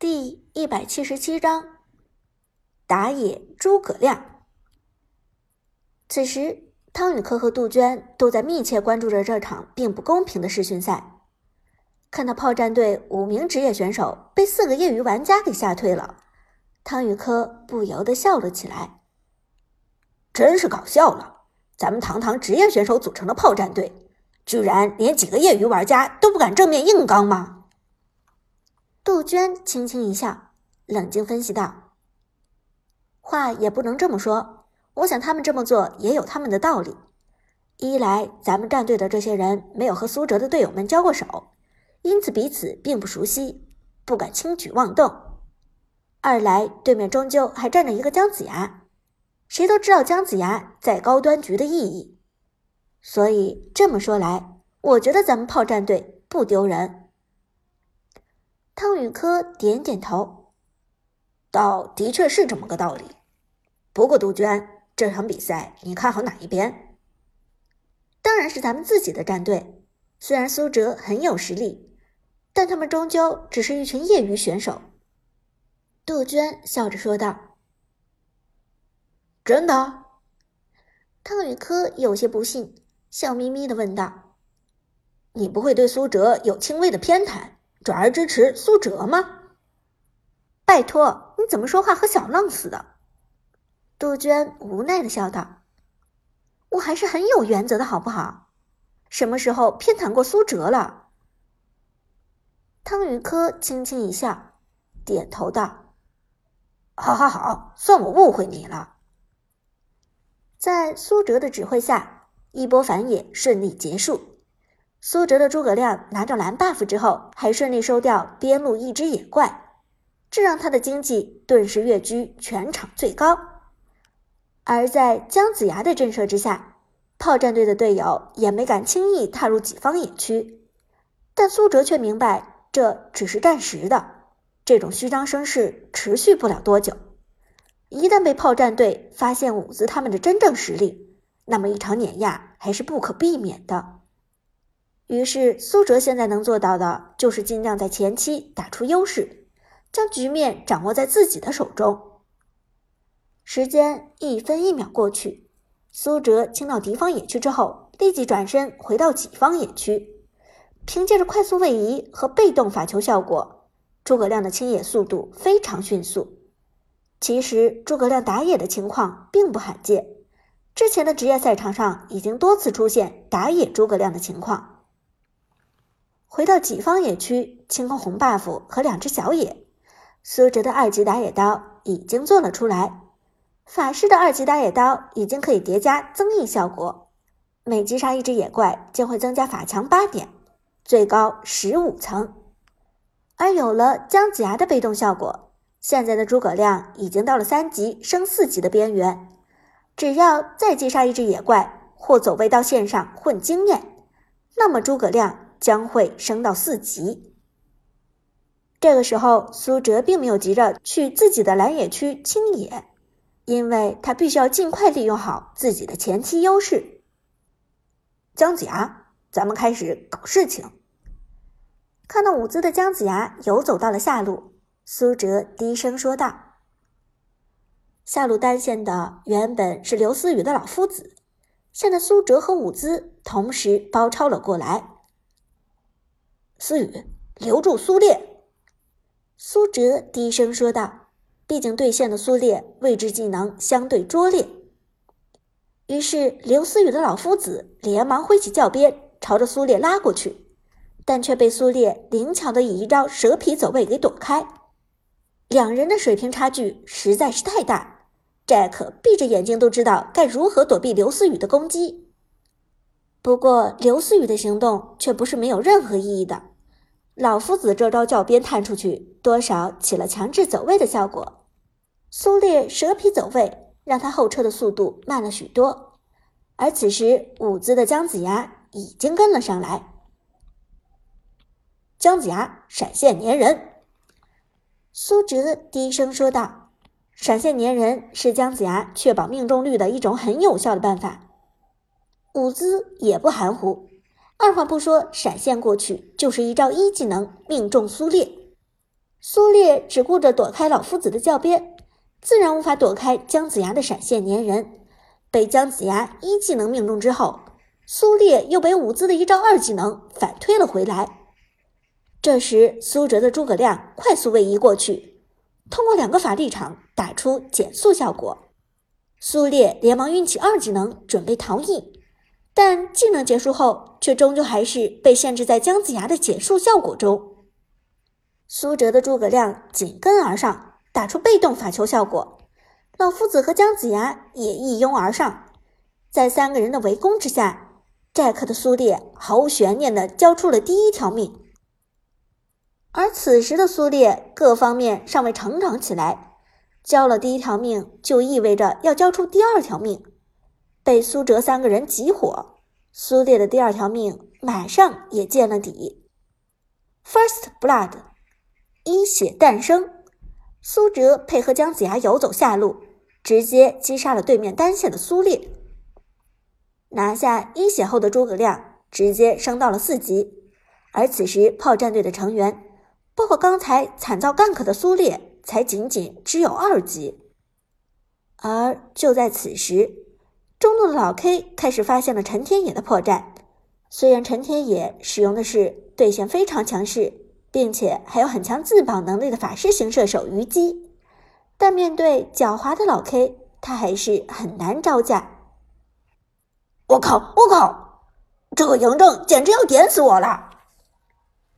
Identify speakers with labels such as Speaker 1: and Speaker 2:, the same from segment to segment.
Speaker 1: 第一百七十七章，打野诸葛亮。此时，汤宇科和杜鹃都在密切关注着这场并不公平的试训赛。看到炮战队五名职业选手被四个业余玩家给吓退了，汤宇科不由得笑了起来。
Speaker 2: 真是搞笑了，咱们堂堂职业选手组成的炮战队。居然连几个业余玩家都不敢正面硬刚吗？
Speaker 1: 杜鹃轻轻一笑，冷静分析道：“话也不能这么说，我想他们这么做也有他们的道理。一来，咱们战队的这些人没有和苏哲的队友们交过手，因此彼此并不熟悉，不敢轻举妄动；二来，对面终究还站着一个姜子牙，谁都知道姜子牙在高端局的意义。”所以这么说来，我觉得咱们炮战队不丢人。
Speaker 2: 汤宇科点点头，倒的确是这么个道理。不过杜鹃，这场比赛你看好哪一边？
Speaker 1: 当然是咱们自己的战队。虽然苏哲很有实力，但他们终究只是一群业余选手。杜鹃笑着说道：“
Speaker 2: 真的？”
Speaker 1: 汤宇科有些不信。笑眯眯的问道：“
Speaker 2: 你不会对苏哲有轻微的偏袒，转而支持苏哲吗？”
Speaker 1: 拜托，你怎么说话和小浪似的？”杜鹃无奈的笑道：“我还是很有原则的，好不好？什么时候偏袒过苏哲了？”
Speaker 2: 汤宇科轻轻一笑，点头道：“好，好，好，算我误会你了。”
Speaker 1: 在苏哲的指挥下。一波反野顺利结束，苏哲的诸葛亮拿到蓝 buff 之后，还顺利收掉边路一只野怪，这让他的经济顿时跃居全场最高。而在姜子牙的震慑之下，炮战队的队友也没敢轻易踏入己方野区。但苏哲却明白，这只是暂时的，这种虚张声势持续不了多久。一旦被炮战队发现伍兹他们的真正实力，那么一场碾压还是不可避免的。于是苏哲现在能做到的，就是尽量在前期打出优势，将局面掌握在自己的手中。时间一分一秒过去，苏哲清到敌方野区之后，立即转身回到己方野区，凭借着快速位移和被动法球效果，诸葛亮的清野速度非常迅速。其实诸葛亮打野的情况并不罕见。之前的职业赛场上已经多次出现打野诸葛亮的情况。回到己方野区，清空红 buff 和两只小野，苏哲的二级打野刀已经做了出来。法师的二级打野刀已经可以叠加增益效果，每击杀一只野怪将会增加法强八点，最高十五层。而有了姜子牙的被动效果，现在的诸葛亮已经到了三级升四级的边缘。只要再击杀一只野怪，或走位到线上混经验，那么诸葛亮将会升到四级。这个时候，苏哲并没有急着去自己的蓝野区清野，因为他必须要尽快利用好自己的前期优势。姜子牙，咱们开始搞事情。看到舞姿的姜子牙游走到了下路，苏哲低声说道。下路单线的原本是刘思雨的老夫子，现在苏哲和舞姿同时包抄了过来。
Speaker 2: 思雨，留住苏烈！
Speaker 1: 苏哲低声说道。毕竟对线的苏烈位置技能相对拙劣，于是刘思雨的老夫子连忙挥起教鞭，朝着苏烈拉过去，但却被苏烈灵巧的以一招蛇皮走位给躲开。两人的水平差距实在是太大。Jack 闭着眼睛都知道该如何躲避刘思雨的攻击，不过刘思雨的行动却不是没有任何意义的。老夫子这招教鞭探出去，多少起了强制走位的效果。苏烈蛇皮走位，让他后撤的速度慢了许多。而此时舞姿的姜子牙已经跟了上来。
Speaker 2: 姜子牙闪现粘人，
Speaker 1: 苏哲低声说道。闪现粘人是姜子牙确保命中率的一种很有效的办法。舞姿也不含糊，二话不说，闪现过去就是一招一技能命中苏烈。苏烈只顾着躲开老夫子的教鞭，自然无法躲开姜子牙的闪现粘人。被姜子牙一技能命中之后，苏烈又被伍兹的一招二技能反推了回来。这时，苏哲的诸葛亮快速位移过去，通过两个法力场打出减速效果。苏烈连忙运起二技能，准备逃逸，但技能结束后，却终究还是被限制在姜子牙的减速效果中。苏哲的诸葛亮紧跟而上，打出被动法球效果。老夫子和姜子牙也一拥而上，在三个人的围攻之下，寨克的苏烈毫无悬念地交出了第一条命。而此时的苏烈各方面尚未成长起来，交了第一条命就意味着要交出第二条命，被苏哲三个人集火，苏烈的第二条命马上也见了底。First blood。一血诞生，苏哲配合姜子牙游走下路，直接击杀了对面单线的苏烈，拿下一血后的诸葛亮直接升到了四级。而此时炮战队的成员，包括刚才惨遭 gank 的苏烈，才仅仅只有二级。而就在此时，路的老 K 开始发现了陈天野的破绽。虽然陈天野使用的是对线非常强势。并且还有很强自保能力的法师型射手虞姬，但面对狡猾的老 K，他还是很难招架。
Speaker 2: 我靠！我靠！这个嬴政简直要点死我了！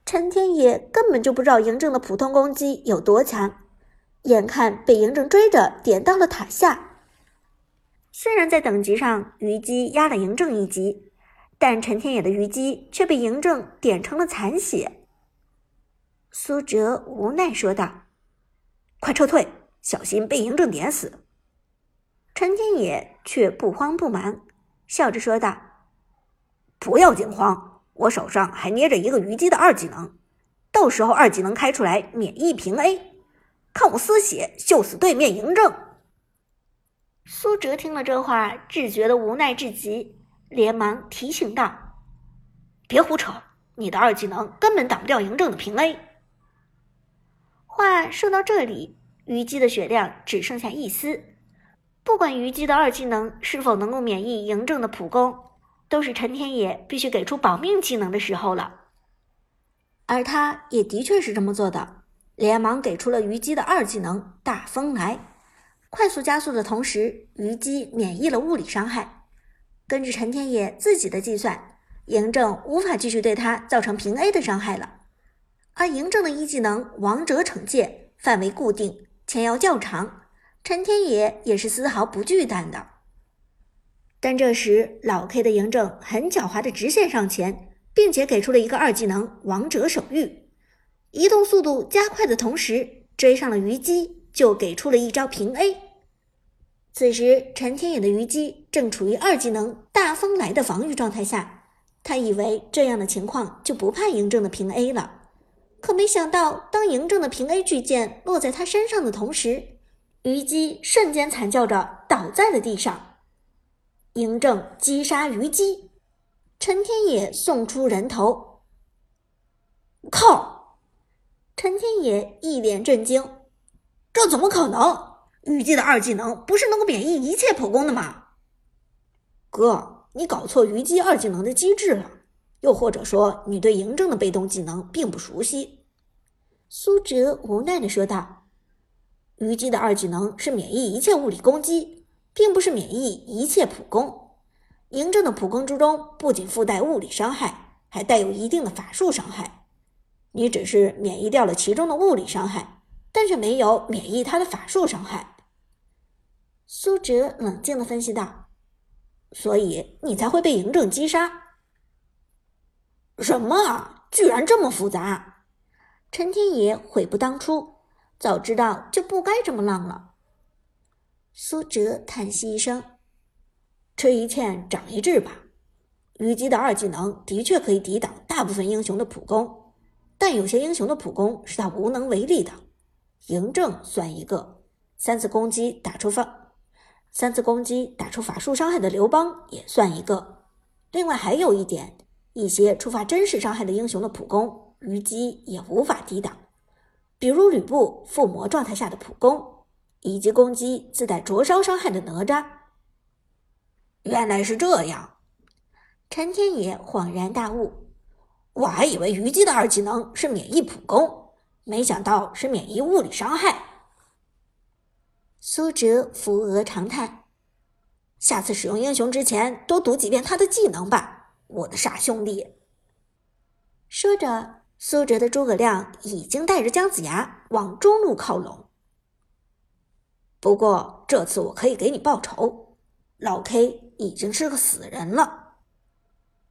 Speaker 1: 陈天野根本就不知道嬴政的普通攻击有多强，眼看被嬴政追着点到了塔下。虽然在等级上虞姬压了嬴政一级，但陈天野的虞姬却被嬴政点成了残血。苏哲无奈说道：“
Speaker 2: 快撤退，小心被嬴政点死。”
Speaker 1: 陈天野却不慌不忙，笑着说道：“
Speaker 2: 不要惊慌，我手上还捏着一个虞姬的二技能，到时候二技能开出来免疫平 A，看我丝血秀死对面嬴政。”
Speaker 1: 苏哲听了这话，只觉得无奈至极，连忙提醒道：“
Speaker 2: 别胡扯，你的二技能根本挡不掉嬴政的平 A。”
Speaker 1: 话说到这里，虞姬的血量只剩下一丝。不管虞姬的二技能是否能够免疫嬴政的普攻，都是陈天野必须给出保命技能的时候了。而他也的确是这么做的，连忙给出了虞姬的二技能大风来，快速加速的同时，虞姬免疫了物理伤害。根据陈天野自己的计算，嬴政无法继续对他造成平 A 的伤害了。而嬴政的一技能王者惩戒范围固定，前摇较长，陈天野也是丝毫不惧惮的。但这时老 K 的嬴政很狡猾的直线上前，并且给出了一个二技能王者守御，移动速度加快的同时追上了虞姬，就给出了一招平 A。此时陈天野的虞姬正处于二技能大风来的防御状态下，他以为这样的情况就不怕嬴政的平 A 了。可没想到，当嬴政的平 A 巨剑落在他身上的同时，虞姬瞬间惨叫着倒在了地上。嬴政击杀虞姬，陈天野送出人头。
Speaker 2: 靠！
Speaker 1: 陈天野一脸震惊，
Speaker 2: 这怎么可能？虞姬的二技能不是能够免疫一切普攻的吗？哥，你搞错虞姬二技能的机制了。又或者说，你对嬴政的被动技能并不熟悉。”
Speaker 1: 苏哲无奈的说道，“
Speaker 2: 虞姬的二技能是免疫一切物理攻击，并不是免疫一切普攻。嬴政的普攻之中不仅附带物理伤害，还带有一定的法术伤害。你只是免疫掉了其中的物理伤害，但却没有免疫他的法术伤害。”
Speaker 1: 苏哲冷静的分析道，“
Speaker 2: 所以你才会被嬴政击杀。”什么？居然这么复杂！
Speaker 1: 陈天野悔不当初，早知道就不该这么浪了。苏哲叹息一声：“
Speaker 2: 吃一堑长一智吧。虞姬的二技能的确可以抵挡大部分英雄的普攻，但有些英雄的普攻是他无能为力的。嬴政算一个，三次攻击打出法，三次攻击打出法术伤害的刘邦也算一个。另外还有一点。”一些触发真实伤害的英雄的普攻，虞姬也无法抵挡。比如吕布附魔状态下的普攻，以及攻击自带灼烧伤害的哪吒。
Speaker 3: 原来是这样，
Speaker 1: 陈天野恍然大悟，
Speaker 3: 我还以为虞姬的二技能是免疫普攻，没想到是免疫物理伤害。
Speaker 1: 苏哲扶额长叹：“
Speaker 3: 下次使用英雄之前，多读几遍他的技能吧，我的傻兄弟。”
Speaker 1: 说着，苏哲的诸葛亮已经带着姜子牙往中路靠拢。
Speaker 3: 不过这次我可以给你报仇，老 K。已经是个死人了。